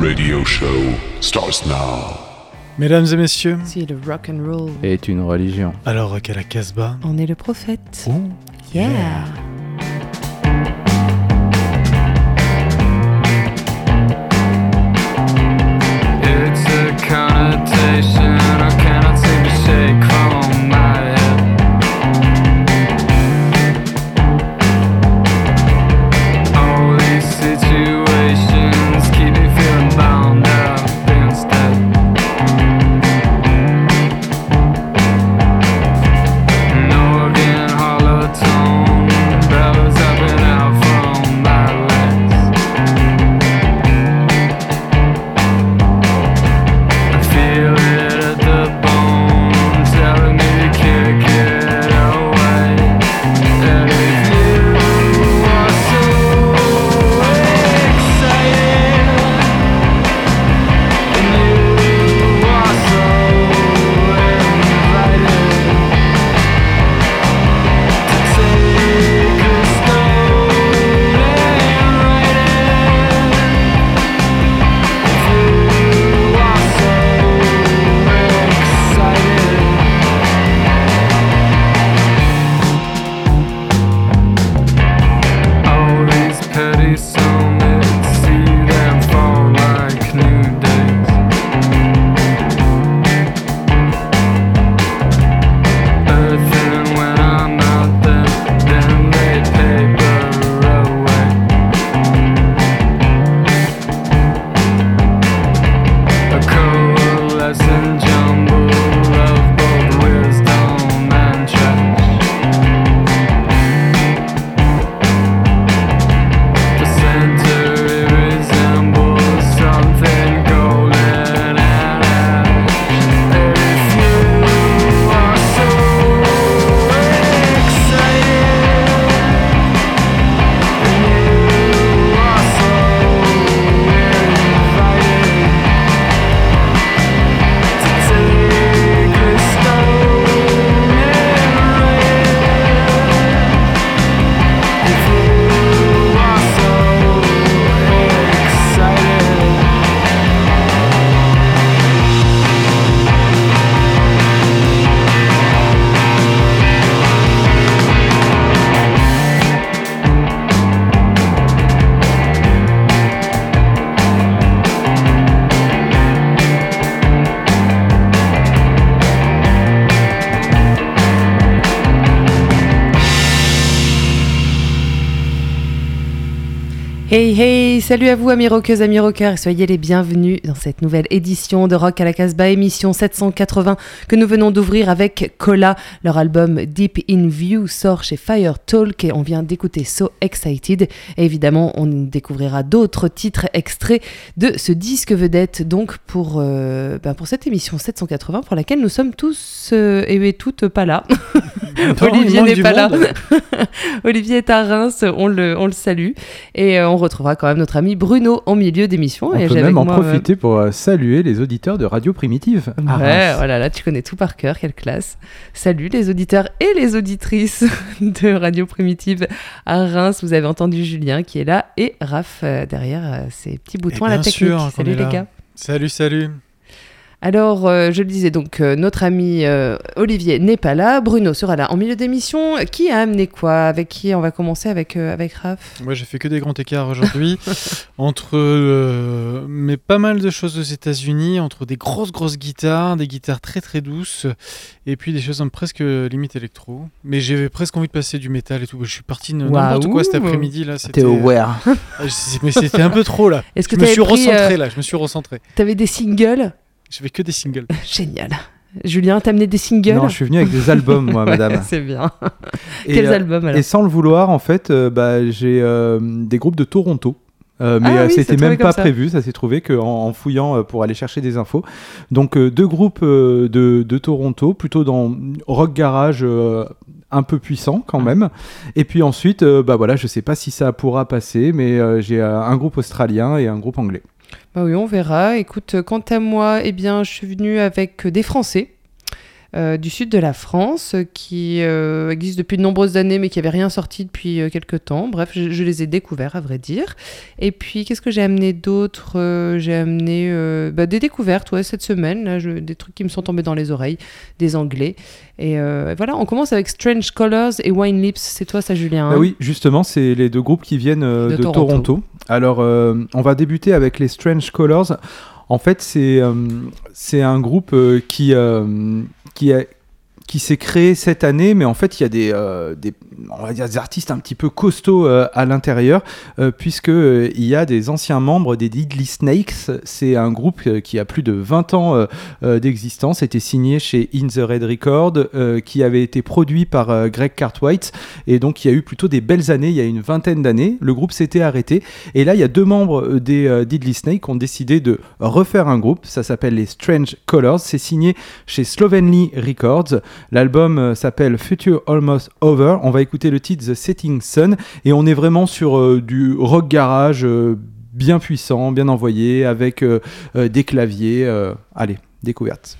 radio show starts now. Mesdames et messieurs, Si le rock and roll, est une religion. alors Rock à la Casbah. on est le prophète. Oh, Yeah. It's salut à vous amis rockeuses, amis rockers, et soyez les bienvenus dans cette nouvelle édition de Rock à la Casbah, émission 780 que nous venons d'ouvrir avec Cola. Leur album Deep in View sort chez Fire Talk et on vient d'écouter So Excited. Et évidemment, on découvrira d'autres titres extraits de ce disque vedette donc pour, euh, ben, pour cette émission 780 pour laquelle nous sommes tous euh, et toutes pas là. Olivier n'est pas là. Olivier est à Reims, on le, on le salue. Et euh, on retrouvera quand même notre ami Bruno en milieu d'émission. On et peut même en moi, euh, profiter pour euh, saluer les auditeurs de Radio Primitive. à Ouais, Reims. oh là là, tu connais tout par cœur, quelle classe. Salut les auditeurs et les auditrices de Radio Primitive à Reims. Vous avez entendu Julien qui est là et Raph euh, derrière euh, ces petits boutons à la bien technique. sûr Salut les là. gars. Salut, salut. Alors, euh, je le disais, donc euh, notre ami euh, Olivier n'est pas là, Bruno sera là en milieu d'émission. Qui a amené quoi? Avec qui On va commencer? Avec, euh, avec Raph? Moi, j'ai fait que des grands écarts aujourd'hui. entre. euh, mais pas mal de choses aux États-Unis, entre des grosses, grosses guitares, des guitares très, très douces, et puis des choses un presque limite électro. Mais j'avais presque envie de passer du métal et tout. Je suis parti de n'importe quoi cet après-midi. là. T'es C'était aware. Ah, Mais c'était un peu trop là. Est-ce que Je me suis pris, recentré là. Je me suis recentré. T'avais des singles? Je fais que des singles. Génial. Julien, t'as amené des singles Non, je suis venu avec des albums, moi, madame. C'est bien. Et, Quels euh, albums alors Et sans le vouloir, en fait, euh, bah, j'ai euh, des groupes de Toronto. Euh, mais Ah oui, c'était même pas ça. prévu, ça s'est trouvé qu'en en fouillant pour aller chercher des infos. Donc deux groupes de, de Toronto, plutôt dans rock garage un peu puissant quand même. Et puis ensuite, bah voilà, je sais pas si ça pourra passer, mais j'ai un groupe australien et un groupe anglais. Bah oui, on verra. Écoute, quant à moi, eh bien, je suis venue avec euh, des Français. Euh, du sud de la France qui euh, existent depuis de nombreuses années mais qui n'avaient rien sorti depuis euh, quelques temps. Bref, je, je les ai découverts à vrai dire. Et puis qu'est-ce que j'ai amené d'autre J'ai amené bah, des découvertes ouais, cette semaine, là, je- des trucs qui me sont tombés dans les oreilles, des anglais. Et voilà, on commence avec Strange Colors et Wine Lips. C'est toi ça Julien Bah hein oui, justement, c'est les deux groupes qui viennent De de, Toronto. Toronto. Alors, euh, on va débuter avec les Strange Colors. En fait, c'est euh, un groupe euh, qui, euh, qui, a- qui s'est créé cette année, mais en fait, il y a des, euh, des, on va dire des artistes un petit peu costauds euh, à l'intérieur, euh, puisque euh, il y a des anciens membres des Deadly Snakes. C'est un groupe euh, qui a plus de 20 ans euh, d'existence, était signé chez In the Red Record, qui avait été produit par Greg Cartwright. Et donc, il y a eu plutôt des belles années, il y a une vingtaine d'années. Le groupe s'était arrêté. Et là, il y a deux membres des Deadly Snake qui ont décidé de refaire un groupe. Ça s'appelle les Strange Colors. C'est signé chez Slovenly Records. L'album euh, s'appelle Future Almost Over. On va écouter le titre The Setting Sun. Et on est vraiment sur euh, du rock garage euh, bien puissant, bien envoyé, avec des claviers. allez, découverte.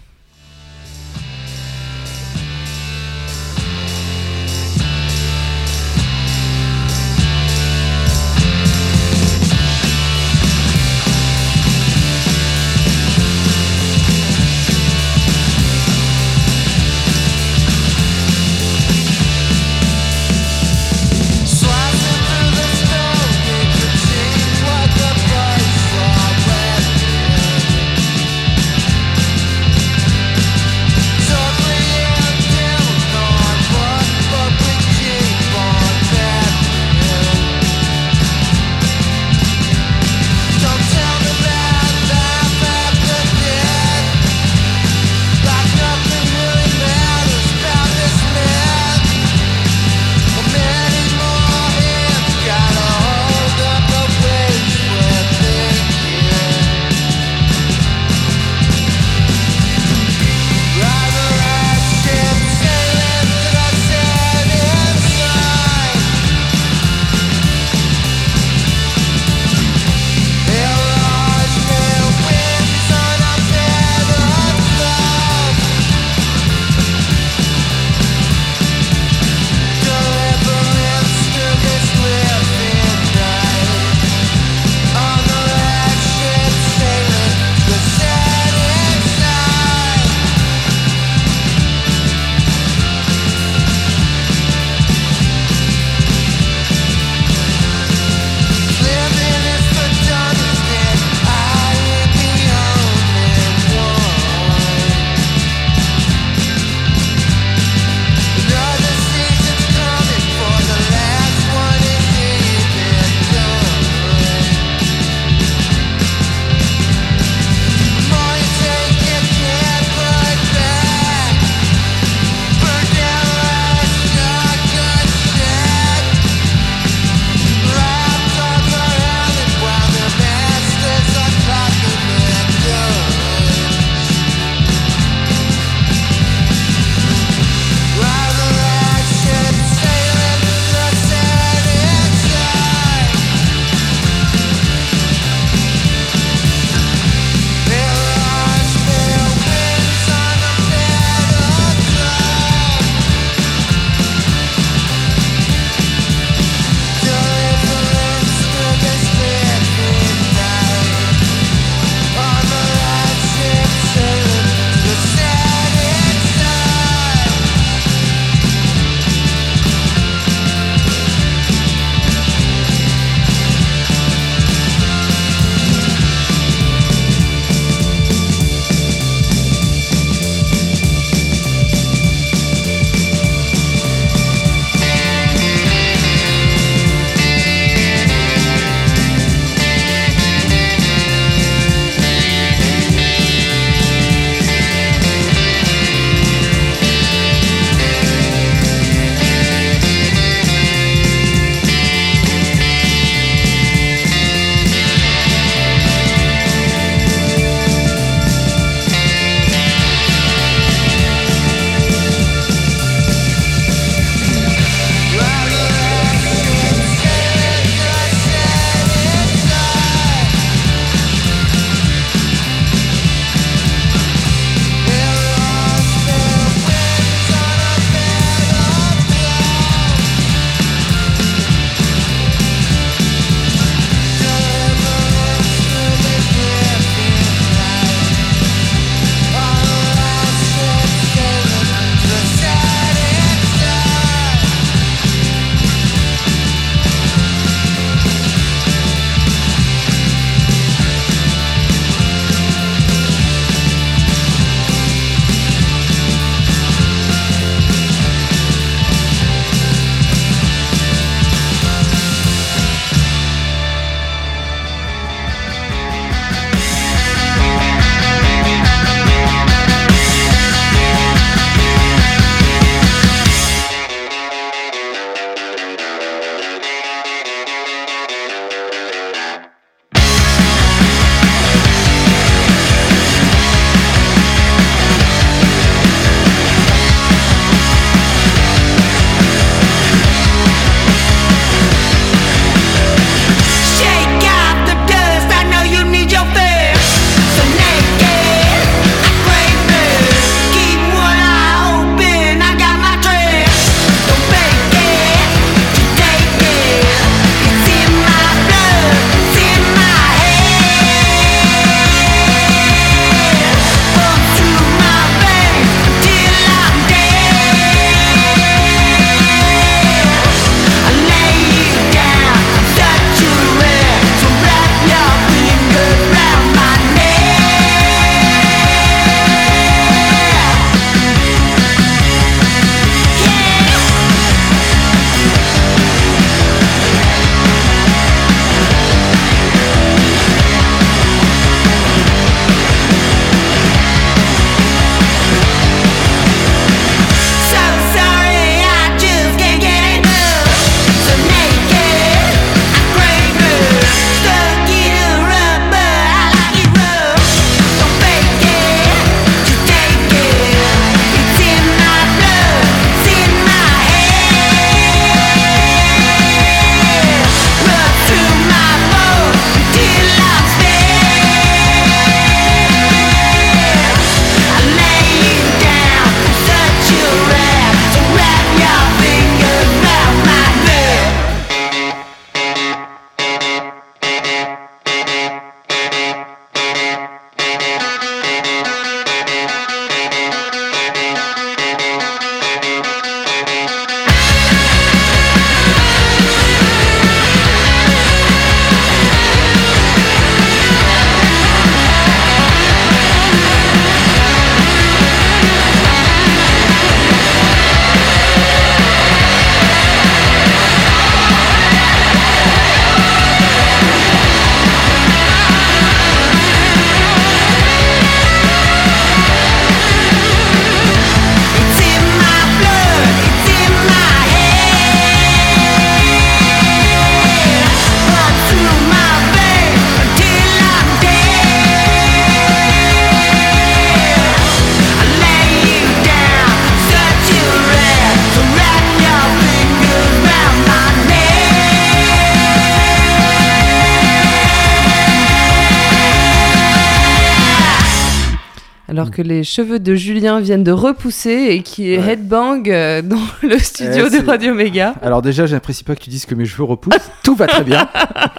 Que les cheveux de Julien viennent de repousser et qui est Ouais. headbang euh, dans le studio Eh, de Radio Méga. Alors déjà, j'apprécie pas que tu dises que mes cheveux repoussent. Tout va très bien.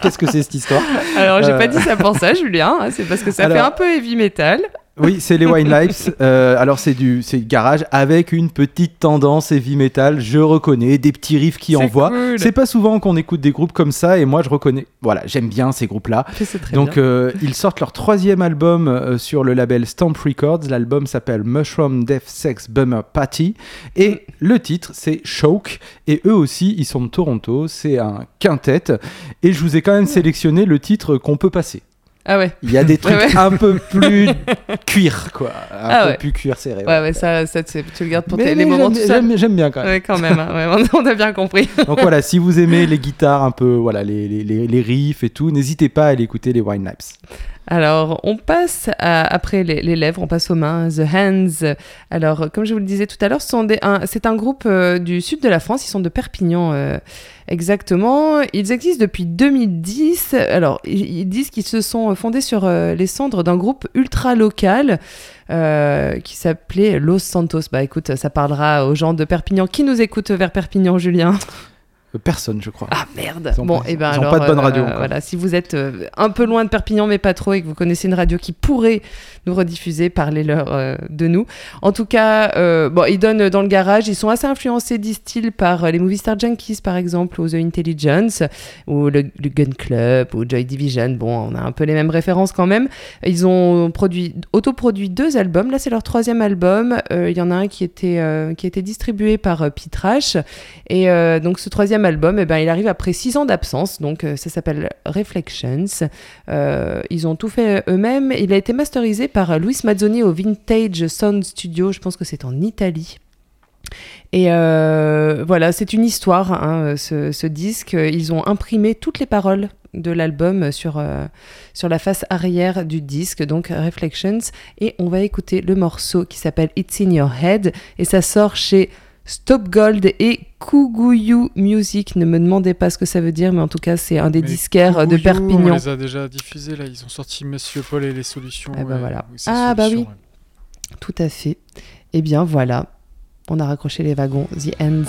Qu'est-ce que c'est cette histoire? Alors, j'ai Euh. pas dit ça pour ça, Julien, hein, c'est parce que ça Alors- fait un peu heavy metal. Oui, c'est les Wine Lives. Euh, alors c'est du, c'est garage avec une petite tendance heavy metal. Je reconnais des petits riffs qui envoient. cool. C'est pas souvent qu'on écoute des groupes comme ça et moi je reconnais. Voilà, j'aime bien ces groupes-là. Donc euh, ils sortent leur troisième album euh, sur le label Stamp Records. L'album s'appelle Mushroom Death Sex Bummer Party et le titre c'est Choke. Et eux aussi ils sont de Toronto. C'est un quintet et je vous ai quand même sélectionné le titre qu'on peut passer. Ah ouais. Il y a des trucs Ouais, ouais. un peu plus cuir quoi, un Ah peu ouais. plus cuir serré. Ouais, ouais, ça, ça tu le gardes pour Mais- les moments tout seul. j'aime, bien quand même. Ouais, quand même, hein, ouais, on, on a bien compris. Donc voilà, si vous aimez les guitares un peu, voilà, les, les, les, les riffs et tout, n'hésitez pas à aller écouter les Wine Naps. Alors, on passe après les, lèvres, on passe aux mains, The Hands. Alors, comme je vous le disais tout à l'heure, c'est un groupe euh, du sud de la France, ils sont de Perpignan euh, exactement. Ils existent depuis 2010. Alors, ils, disent qu'ils se sont fondés sur euh, les cendres d'un groupe ultra local qui s'appelait Los Santos. Bah écoute, ça parlera aux gens de Perpignan. Qui nous écoute vers Perpignan, Julien Personne, je crois. Ah merde. Bon, pas- et ben ils alors, pas de bonne radio euh, encore. voilà, si vous êtes euh, un peu loin de Perpignan mais pas trop et que vous connaissez une radio qui pourrait nous rediffuser, parlez-leur euh, de nous. En tout cas, euh, bon, ils donnent dans le garage. Ils sont assez influencés, disent-ils, par euh, les Movie Star Junkies par exemple, ou The Intelligence, ou le, le Gun Club, ou Joy Division. Bon, on a un peu les mêmes références quand même. Ils ont produit, autoproduit deux albums. Là, c'est leur troisième album. Euh, Il y en a un qui était euh, qui a été distribué par euh, Pete Rash. Et euh, donc ce troisième album, eh ben, il arrive après six ans d'absence, donc euh, ça s'appelle Reflections. Euh, ils ont tout fait eux-mêmes. Il a été masterisé par Luis Mazzoni au Vintage Sound Studio, je pense que c'est en Italie. Et euh, voilà, c'est une histoire, hein, ce, disque. Ils ont imprimé toutes les paroles de l'album sur, euh, sur la face arrière du disque, donc Reflections. Et on va écouter le morceau qui s'appelle It's in Your Head. Et ça sort chez Stop Gold et Kuguyu Music. Ne me demandez pas ce que ça veut dire, mais en tout cas, c'est un des Mais disquaires de Kuguyu, On Perpignan. les a déjà diffusés là, ils ont sorti Monsieur Paul et les solutions. Ah bah ouais, voilà. ou ses Ah bah oui. Tout à fait. Eh bien, voilà. On a raccroché les wagons. The Ends.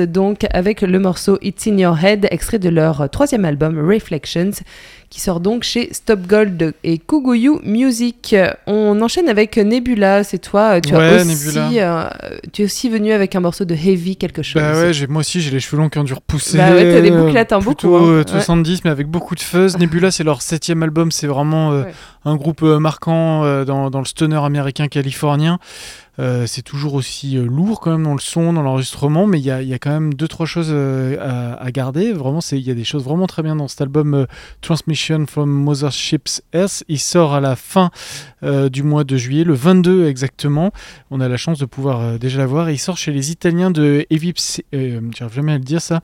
Donc, avec le morceau It's in Your Head, extrait de leur troisième album Reflections, qui sort donc chez Stop Gold et Kuguyu Music. On enchaîne avec Nebula, c'est toi. Tu, Ouais, as aussi, euh, tu es aussi venu avec un morceau de Heavy quelque chose. Bah ouais, moi aussi j'ai les cheveux longs qui ont dû repousser. Bah ouais, t'as des euh, hein, plutôt, beaucoup, hein. euh, Ouais. 70 mais avec beaucoup de fuzz. Nebula c'est leur septième album, c'est vraiment euh, Ouais. un groupe euh, marquant euh, dans, dans le stoner américain californien. Euh, c'est toujours aussi euh, lourd quand même dans le son, dans l'enregistrement, mais il y a, il y a quand même deux trois choses euh, à, à garder. Vraiment, il y a des choses vraiment très bien dans cet album euh, Transmission from Mothership's Earth. Il sort à la fin euh, du mois de juillet, le 22 exactement. On a la chance de pouvoir euh, déjà la voir. Il sort chez les Italiens de Psy- euh, jamais à dire ça.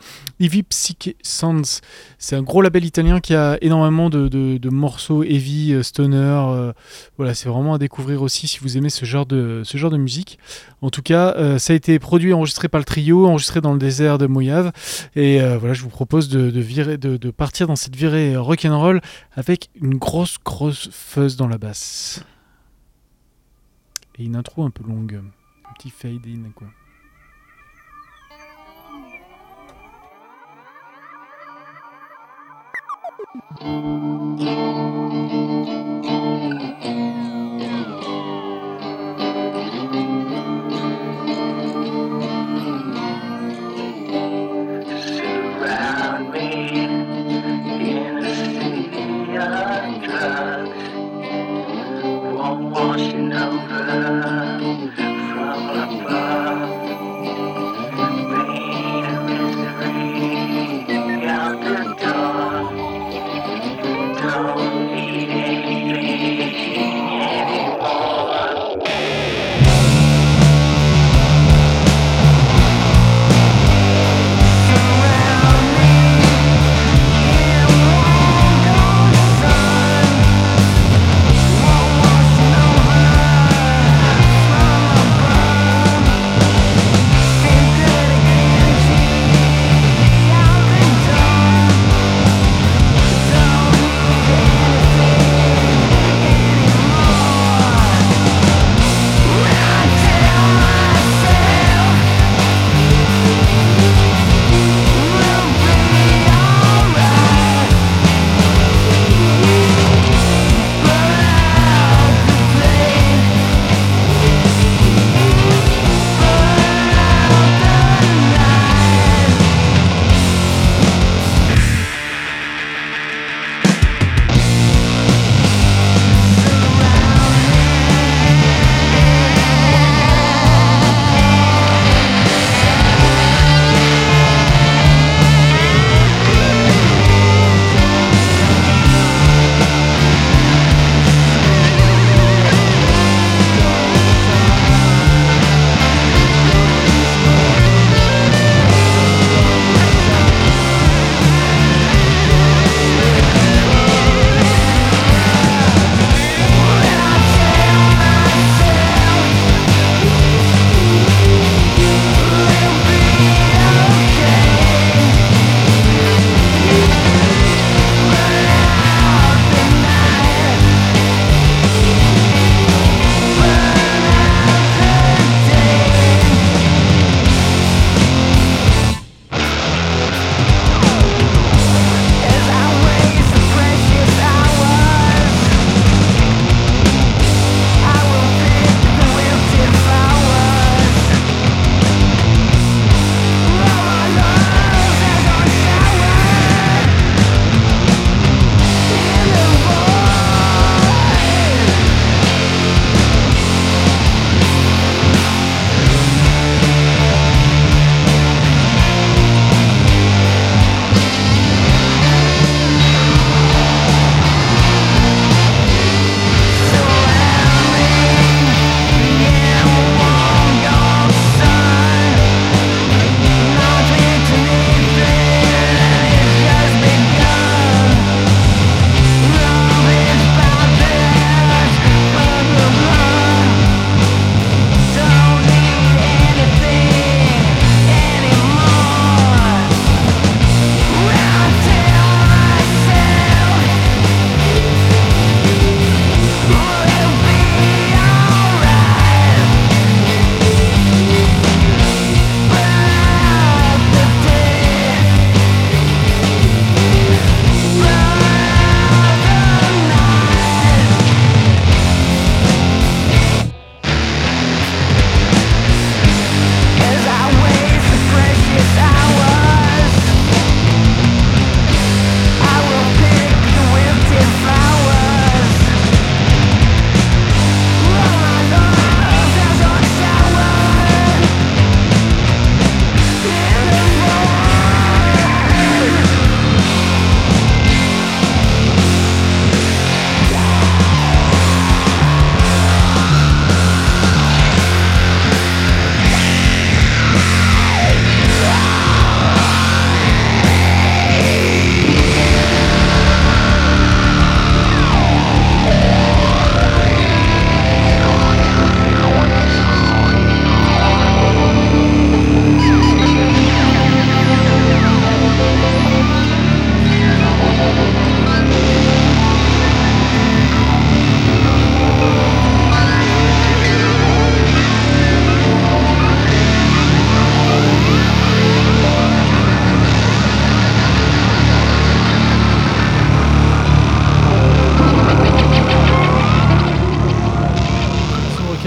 Sounds. C'est un gros label italien qui a énormément de, morceaux heavy, euh, stoner. voilà, c'est vraiment à découvrir aussi si vous aimez ce genre de, ce genre de musique. En tout cas, ça a été produit et enregistré par le trio, enregistré dans le désert de Mojave. Et voilà, je vous propose de, virer, de partir dans cette virée rock'n'roll avec une grosse, grosse fuzz dans la basse. Et une intro un peu longue. Un petit fade in, quoi.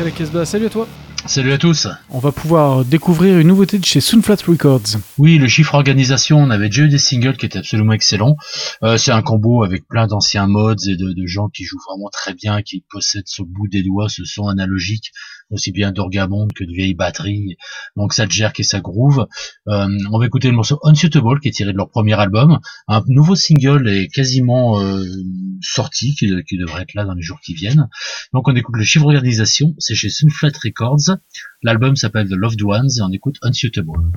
Salut à toi. Salut à tous. On va pouvoir découvrir une nouveauté de chez Sunflat Records. Oui, le chiffre organisation, on avait déjà eu des singles qui étaient absolument excellents. Euh, c'est un combo avec plein d'anciens mods et de, de gens qui jouent vraiment très bien, qui possèdent au bout des doigts ce son analogique, aussi bien d'orgamonde que de vieilles batteries. Donc ça gère et ça groove. Euh, on va écouter le morceau Unsuitable qui est tiré de leur premier album. Un nouveau single est quasiment euh, sorti, qui, qui devrait être là dans les jours qui viennent. Donc on écoute le chiffre organisation, c'est chez Sunflat Records. L'album s'appelle The Loved Ones et on écoute Unsuitable.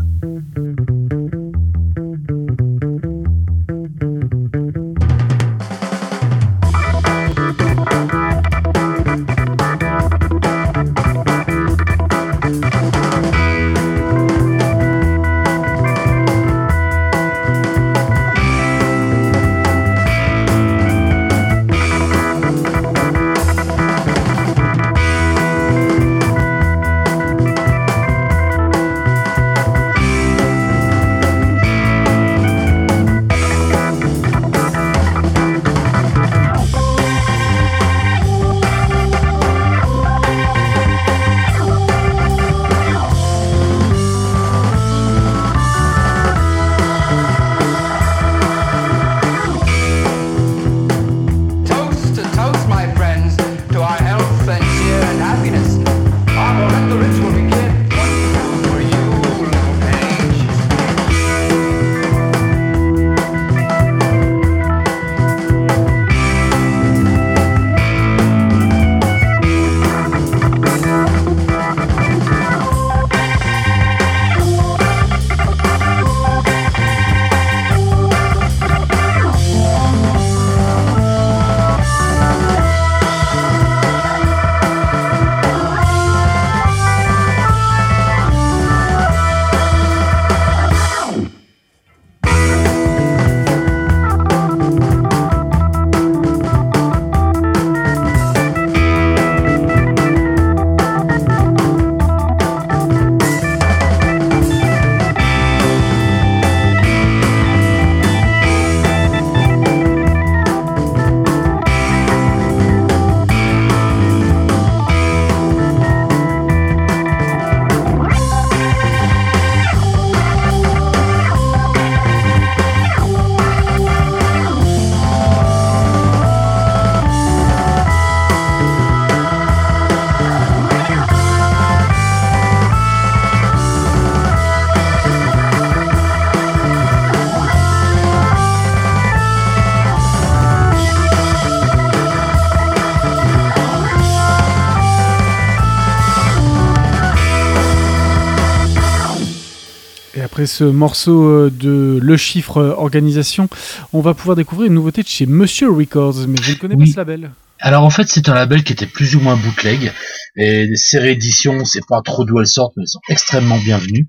Après ce morceau euh, de Le Chiffre Organisation, on va pouvoir découvrir une nouveauté de chez Monsieur Records, mais je ne connais Oui. pas ce label. Alors en fait c'est un label qui était plus ou moins bootleg et ces rééditions c'est pas trop d'où elles sortent mais elles sont extrêmement bienvenues.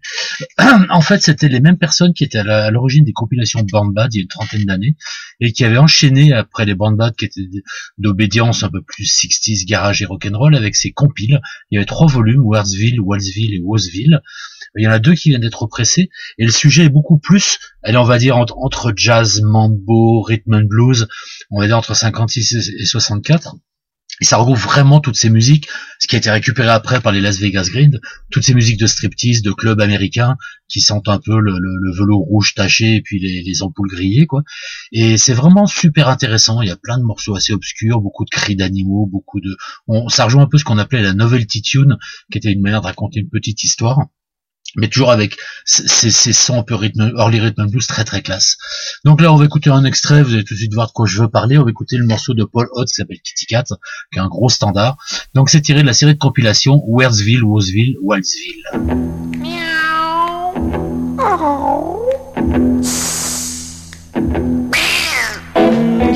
en fait c'était les mêmes personnes qui étaient à l'origine des compilations Band Bad il y a une trentaine d'années et qui avaient enchaîné après les Band Bad qui étaient d'obédience un peu plus 60s garage et rock'n'roll avec ces compiles. Il y avait trois volumes Wordsville, Walsville et Wosville. Il y en a deux qui viennent d'être pressés et le sujet est beaucoup plus, allez on va dire entre, entre jazz, mambo, rhythm and blues, on va dire entre 56 et 64. Et ça regroupe vraiment toutes ces musiques, ce qui a été récupéré après par les Las Vegas Grid, toutes ces musiques de striptease, de clubs américains, qui sentent un peu le, le- le velours rouge taché et puis les, les ampoules grillées, quoi. Et c'est vraiment super intéressant. Il y a plein de morceaux assez obscurs, beaucoup de cris d'animaux, beaucoup de, on, ça rejoint un peu ce qu'on appelait la novelty tune, qui était une manière de raconter une petite histoire mais toujours avec ces, sons un peu rythme, early rhythm blues très très classe. Donc là, on va écouter un extrait, vous allez tout de suite voir de quoi je veux parler. On va écouter le morceau de Paul Holt qui s'appelle Kitty Cat, qui est un gros standard. Donc c'est tiré de la série de compilation Wheresville, Wosville, Walsville.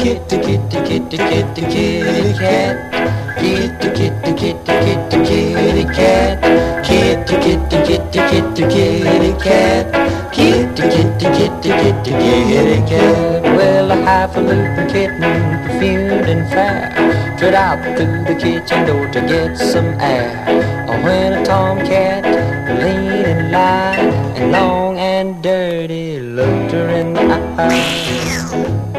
Kitty, kitty, kitty, kitty, kitty cat. Kitty, kitty, kitty, kitty, kitty cat. Kitty, kitty, kitty, kitty, kitty cat. Kitty, kitty, kitty, kitty, kitty cat. Well, a highfalutin kitten, perfumed and fair, straight out through the kitchen door to get some air. Oh, when a tomcat, lean and light, and long and dirty, looked her in the eye.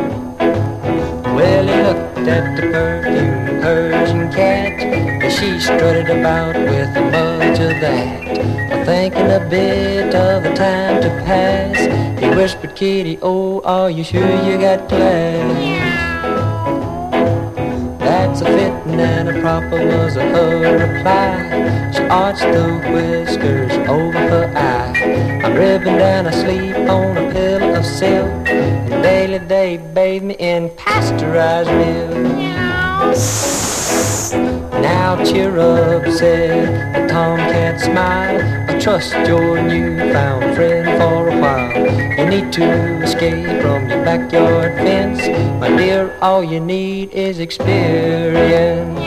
Looked at the perfume Persian cat. and She strutted about with a much of that. Thinking a bit of the time to pass, he whispered, Kitty, oh, are you sure you got class? That's a fitting and a proper was her reply. She arched the whiskers over her eye. I'm I sleep on a pillow of silk. And daily they bathe me in pasteurized milk. Now cheer up, said the tomcat smile. I trust your newfound friend for a while. You need to escape from your backyard fence. My dear, all you need is experience.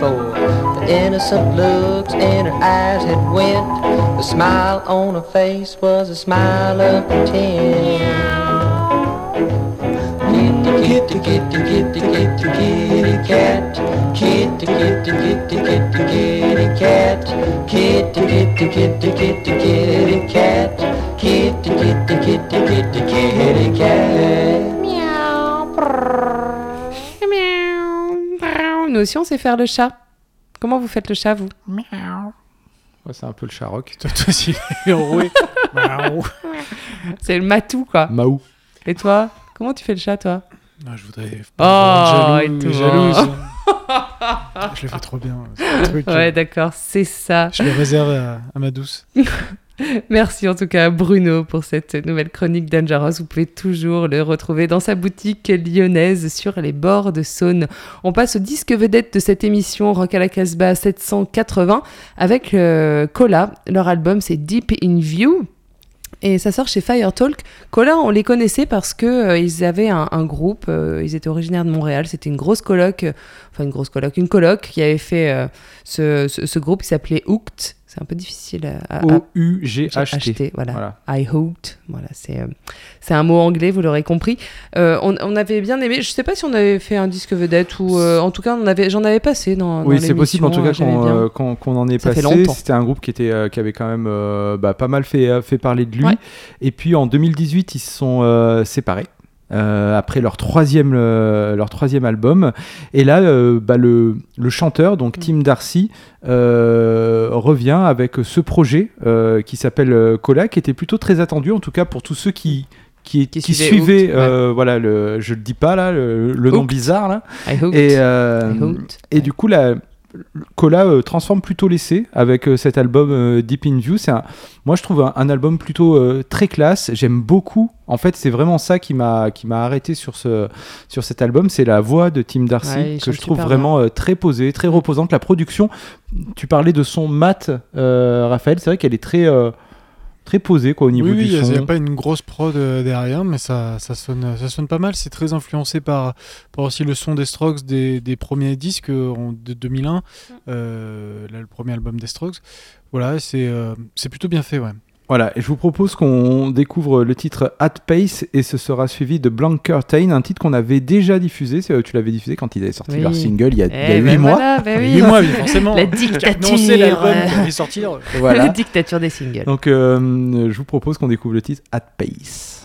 Four the innocent looks in her eyes had went the smile on her face was a smile of pretend kitty kitty kitty kitty kitty cat kitty kitty kitty kitty kitty cat kitty kitty kitty kitty kitty cat aussi, on sait faire le chat. Comment vous faites le chat, vous? Ouais, c'est un peu le Charoc. Toi, toi aussi. C'est le matou, quoi. Maou. Et toi Comment tu fais le chat, toi? Non, je voudrais Oh, pas et être toi. jaloux, jalouse. je le fais trop bien. c'est un truc, euh, Ouais, d'accord, c'est ça. je le réserve à, à ma douce. Merci en tout cas à Bruno pour cette nouvelle chronique Dangerous. Vous pouvez toujours le retrouver dans sa boutique lyonnaise sur les bords de Saône. On passe au disque vedette de cette émission Rock à la Casbah 780 avec euh, Cola. Leur album c'est Deep in View. Et ça sort chez Fire Talk. Cola, on les connaissait parce que euh, ils avaient un, groupe. euh, ils étaient originaires de Montréal. C'était une grosse coloc, enfin une grosse coloc, une coloc qui avait fait ce, ce- ce groupe qui s'appelait Hooked. C'est un peu difficile à, O-U-G-H-T. voilà. Voilà. I hoped, voilà, c'est euh, c'est un mot anglais, vous l'aurez compris. Euh, on, on avait bien aimé. Je sais pas si on avait fait un disque vedette ou euh, en tout cas on avait, j'en avais passé dans. Oui, c'est possible en tout cas euh, qu'on qu'on- qu'on en ait Ça passé. C'était un groupe qui, était, qui avait quand même bah, pas mal fait, fait parler de lui. Ouais. Et puis en 2018, ils se sont séparés. Euh, après leur troisième, euh, leur troisième album. Et là, euh, bah, le, le chanteur, donc Mm. Tim Darcy, euh, revient avec ce projet qui s'appelle Cola, qui était plutôt très attendu, en tout cas pour tous ceux qui, qui, Qui qui Hooked, euh, voilà, le, je le dis pas là, le, le nom bizarre là. I. Et, euh, I et du coup, la, Cola euh, transforme plutôt l'essai avec euh, cet album euh, Deep in View. C'est un, moi, je trouve un, un album plutôt très classe. J'aime beaucoup. En fait, c'est vraiment ça qui m'a qui m'a arrêté sur ce sur cet album. C'est la voix de Tim Darcy Ouais, que je trouve vraiment très posée, très reposante. La production. Tu parlais de son mat, Raphaël. C'est vrai qu'elle est très très posée quoi au niveau oui, oui, du il son. n'y a pas une grosse prod euh, derrière, mais ça, ça, sonne, ça sonne pas mal. C'est très influencé par, par aussi le son des Strokes des, des premiers disques euh, en- de 2001, euh, là, le premier album des Strokes. Voilà, c'est euh, c'est plutôt bien fait, ouais. Voilà, et je vous propose qu'on découvre le titre At Pace et ce sera suivi de Blank Curtain, un titre qu'on avait déjà diffusé. C'est- Tu l'avais diffusé quand ils avaient sorti Oui. leur single il y a, il y a Eh huit ben mois. voilà, ben oui. Et moi, oui, forcément. La J'ai dictature. annoncé l'album euh, qui allait sortir. Voilà. La dictature des singles. Donc euh, je vous propose qu'on découvre le titre At Pace.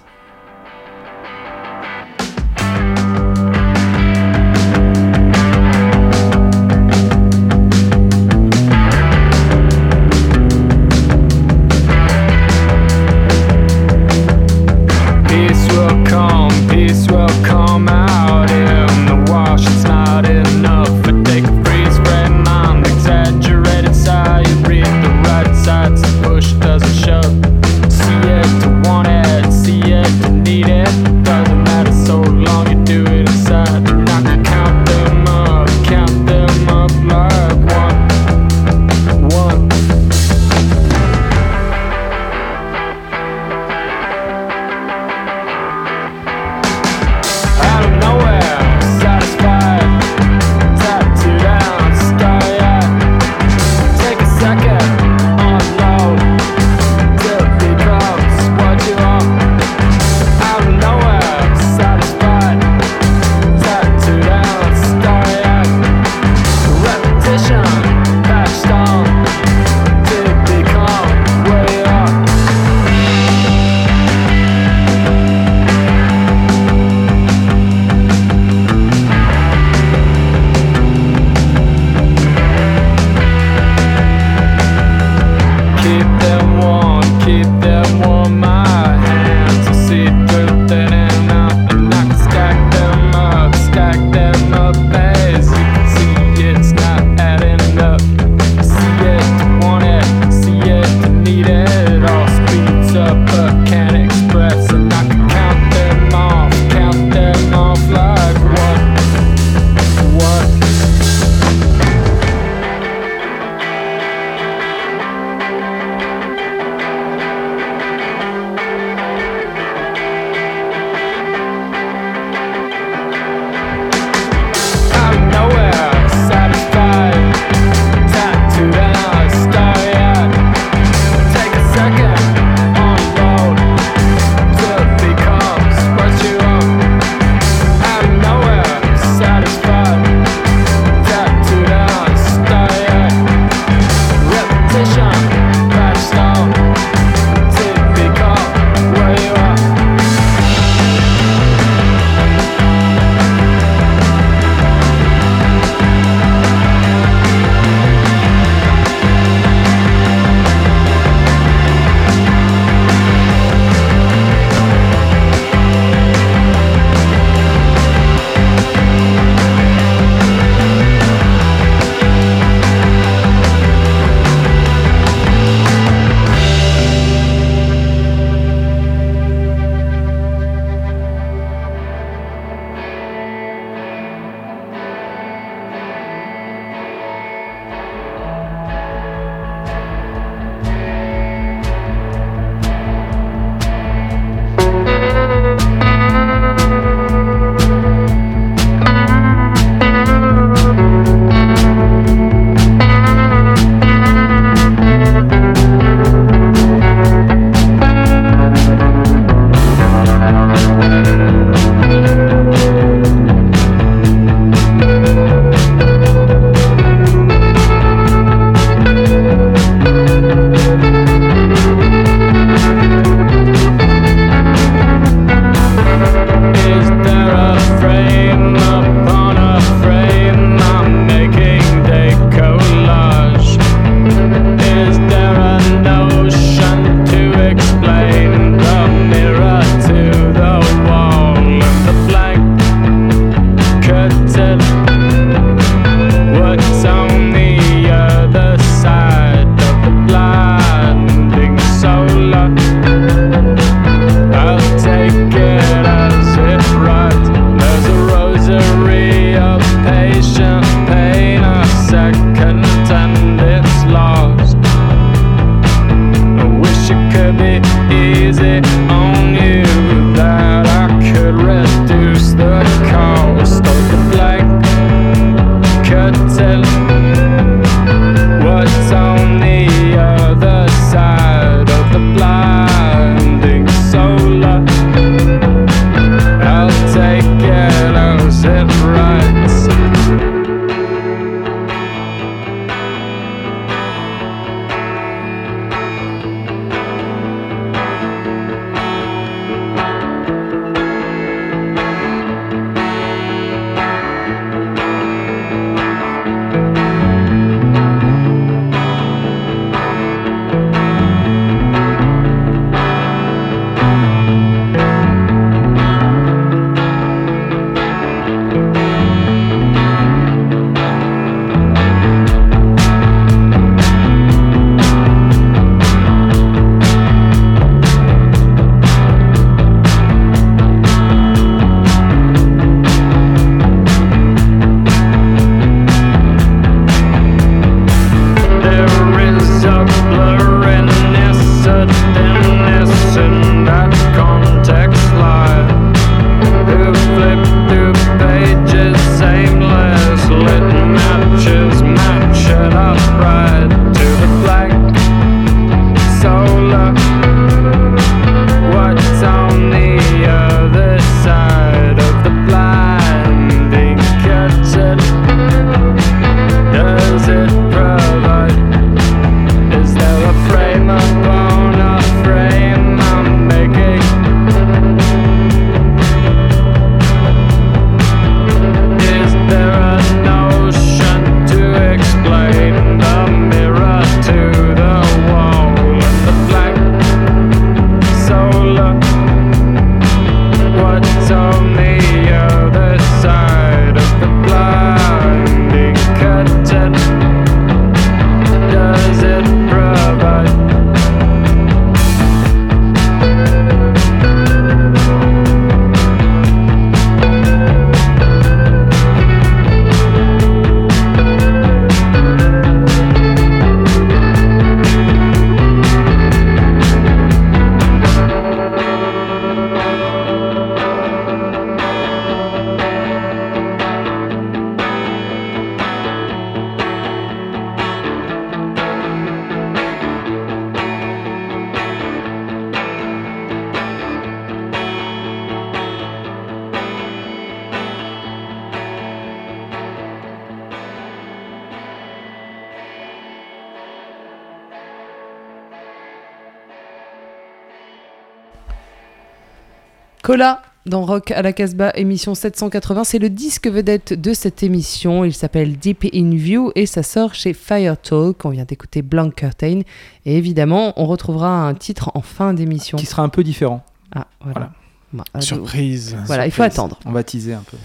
Cola dans Rock à la Casbah, émission 780. C'est le disque vedette de cette émission. Il s'appelle Deep in View et ça sort chez Fire Talk. On vient d'écouter Blank Curtain. Et évidemment, on retrouvera un titre en fin d'émission. Qui sera un peu différent. Ah, voilà. Bah, Surprise. Voilà, il faut attendre. On va teaser un peu.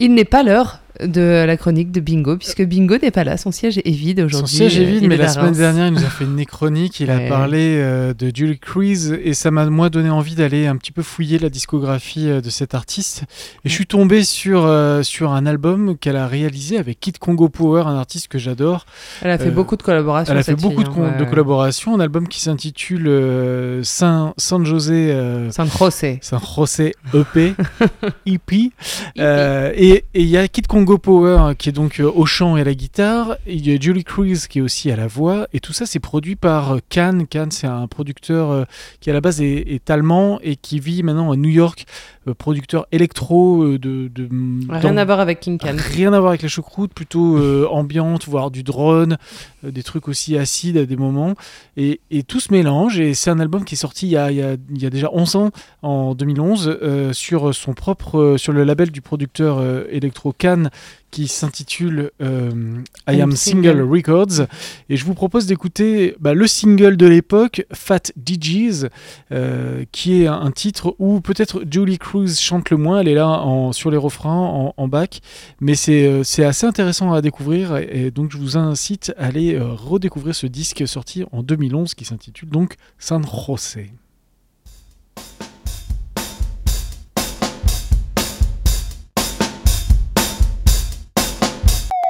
Il n'est pas l'heure de la chronique de Bingo, puisque Bingo n'est pas là. Son siège est vide Son aujourd'hui. siège est vide, mais la semaine dernière, il nous a fait une chronique. Il Ouais. a parlé euh, de Julie Cruise et ça m'a moi donné envie d'aller un petit peu fouiller la discographie euh, de cet artiste. Et je suis tombé sur, euh, sur un album qu'elle a réalisé avec Kid Congo Power, un artiste que j'adore. Elle a fait beaucoup de collaborations. Elle a fait beaucoup fille, de, hein, ouais, de collaborations. Un album qui s'intitule euh, San, José. San José. San José EP, EP. Et il y a Kid Congo Power hein, qui est donc euh, au chant et à la guitare. Il y a Julie Cruz qui est aussi à la voix. Et tout ça, c'est produit par euh, Can. Can, c'est un producteur euh, qui à la base est, allemand et qui vit maintenant à New York, euh, producteur électro euh, de, de Rien dans- à voir avec King Can. Rien à voir avec les choucroutes, plutôt euh, ambiante, voire du drone, euh, des trucs aussi acides à des moments. Et, et tout se mélange. Et c'est un album qui est sorti il y a, il y a- il y a déjà 11 ans, en 2011, euh, sur son propre, euh, sur le label du producteur euh, électro Cannes qui s'intitule euh, I Am Single. Records. Et je vous propose d'écouter bah, le single de l'époque, Fat DJs, euh, qui est un, titre où peut-être Julie Cruz chante le moins. Elle est là en, sur les refrains, en, en bac. Mais c'est euh, c'est assez intéressant à découvrir. Et, et donc, je vous incite à aller redécouvrir ce disque sorti en 2011 qui s'intitule donc San José.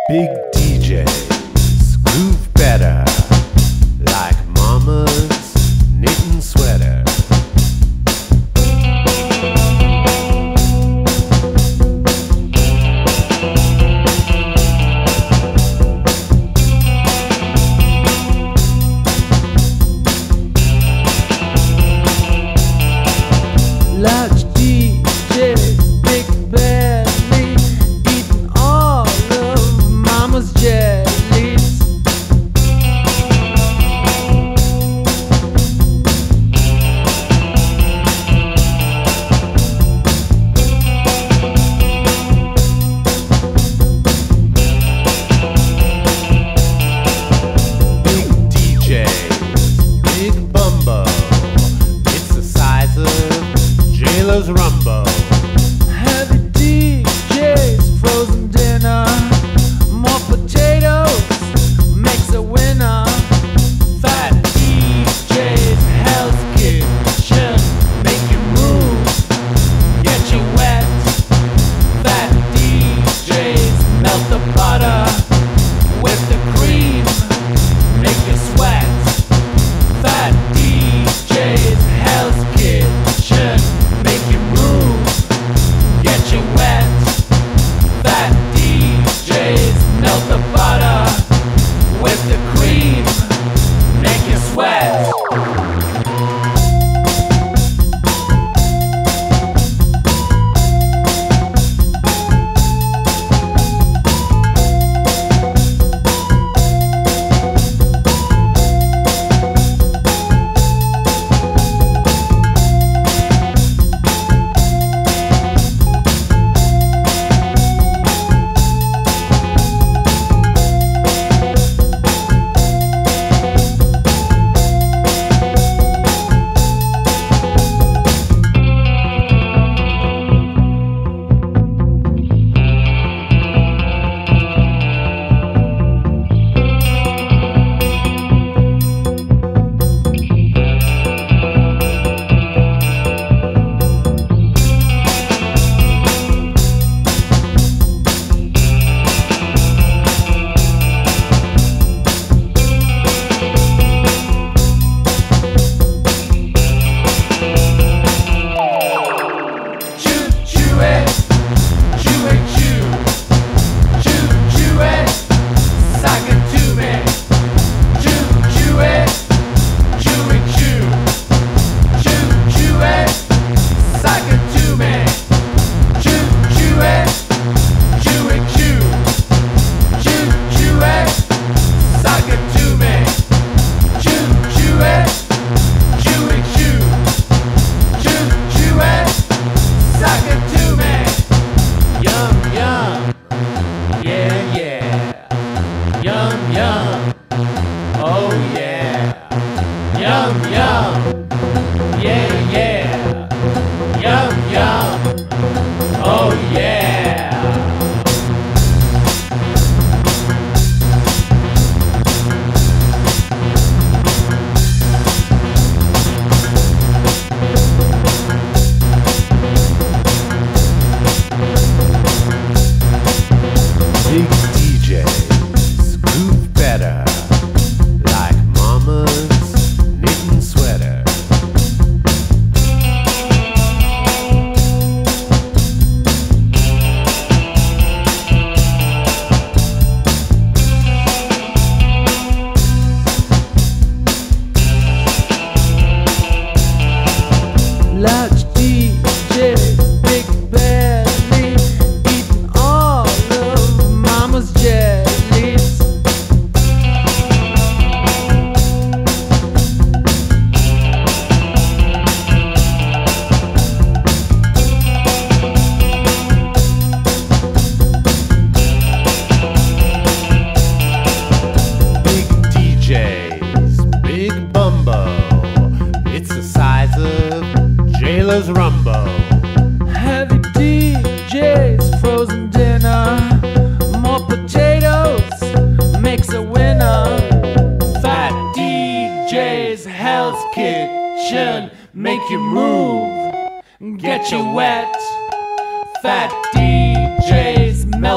Big DJs groove better like mamas knitting sweaters.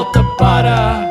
DJs, melt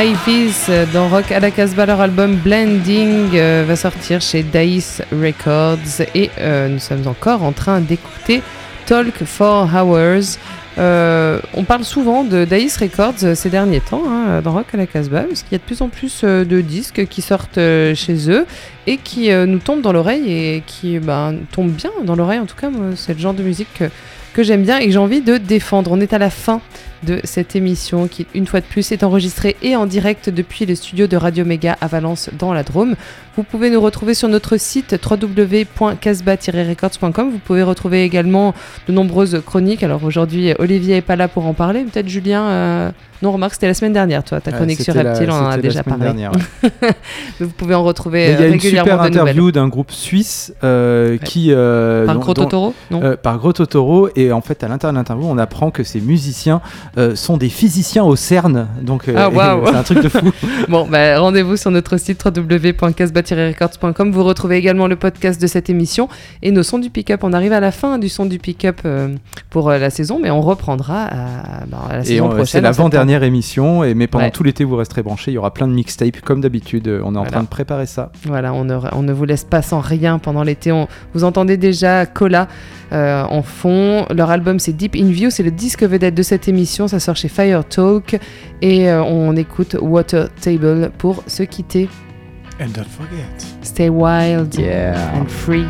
Euh, dans Rock à la Casbah. Leur album Blending euh, va sortir chez Dice Records et euh, nous sommes encore en train d'écouter Talk for Hours. On parle souvent de Dice Records ces derniers temps hein, dans Rock à la Casbah parce qu'il y a de plus en plus de disques qui sortent chez eux et qui nous tombent dans l'oreille et qui ben, tombent bien dans l'oreille. En tout cas, c'est le genre de musique que, que j'aime bien et que j'ai envie de défendre. On est à la fin de cette émission qui, une fois de plus, est enregistrée et en direct depuis les studios de Radio Méga à Valence dans la Drôme. Vous pouvez nous retrouver sur notre site www.casbah-records.com. Vous pouvez retrouver également de nombreuses chroniques. Alors aujourd'hui, Olivier est pas là pour en parler. Peut-être Julien. euh, Non, remarque, c'était la semaine dernière, toi. Ta chronique sur Reptile, on en a déjà semaine parlé. dernière, ouais. Vous pouvez en retrouver il y a une super interview d'un groupe suisse euh, qui. euh, Par dont- Gros dont- Totoro Non? Par Gros Totoro. Et en fait, à l'intérieur de l'interview, on apprend que ces musiciens euh, sont des physiciens au CERN. Donc, euh, Ah, c'est un truc de fou. Bon, bah, rendez-vous sur notre site www.casbah-records.com. Vous retrouvez également le podcast de cette émission et nos sons du pick-up. On arrive à la fin du son du pick-up euh, pour la saison, mais on reprendra à, bah, à la Et saison on- prochaine. c'est l'avant-dernière émission. Et, mais pendant Ouais. tout l'été, vous resterez branchés. Il y aura plein de mixtapes, comme d'habitude. On est en Voilà. train de préparer ça. Voilà, on ne, on ne vous laisse pas sans rien pendant l'été. Vous entendez déjà Cola en fond. Leur album, c'est Deep in View. C'est le disque vedette de cette émission. Ça sort chez Fire Talk. Et euh, on écoute Water Table pour se quitter. And don't forget. Stay wild Yeah. and free.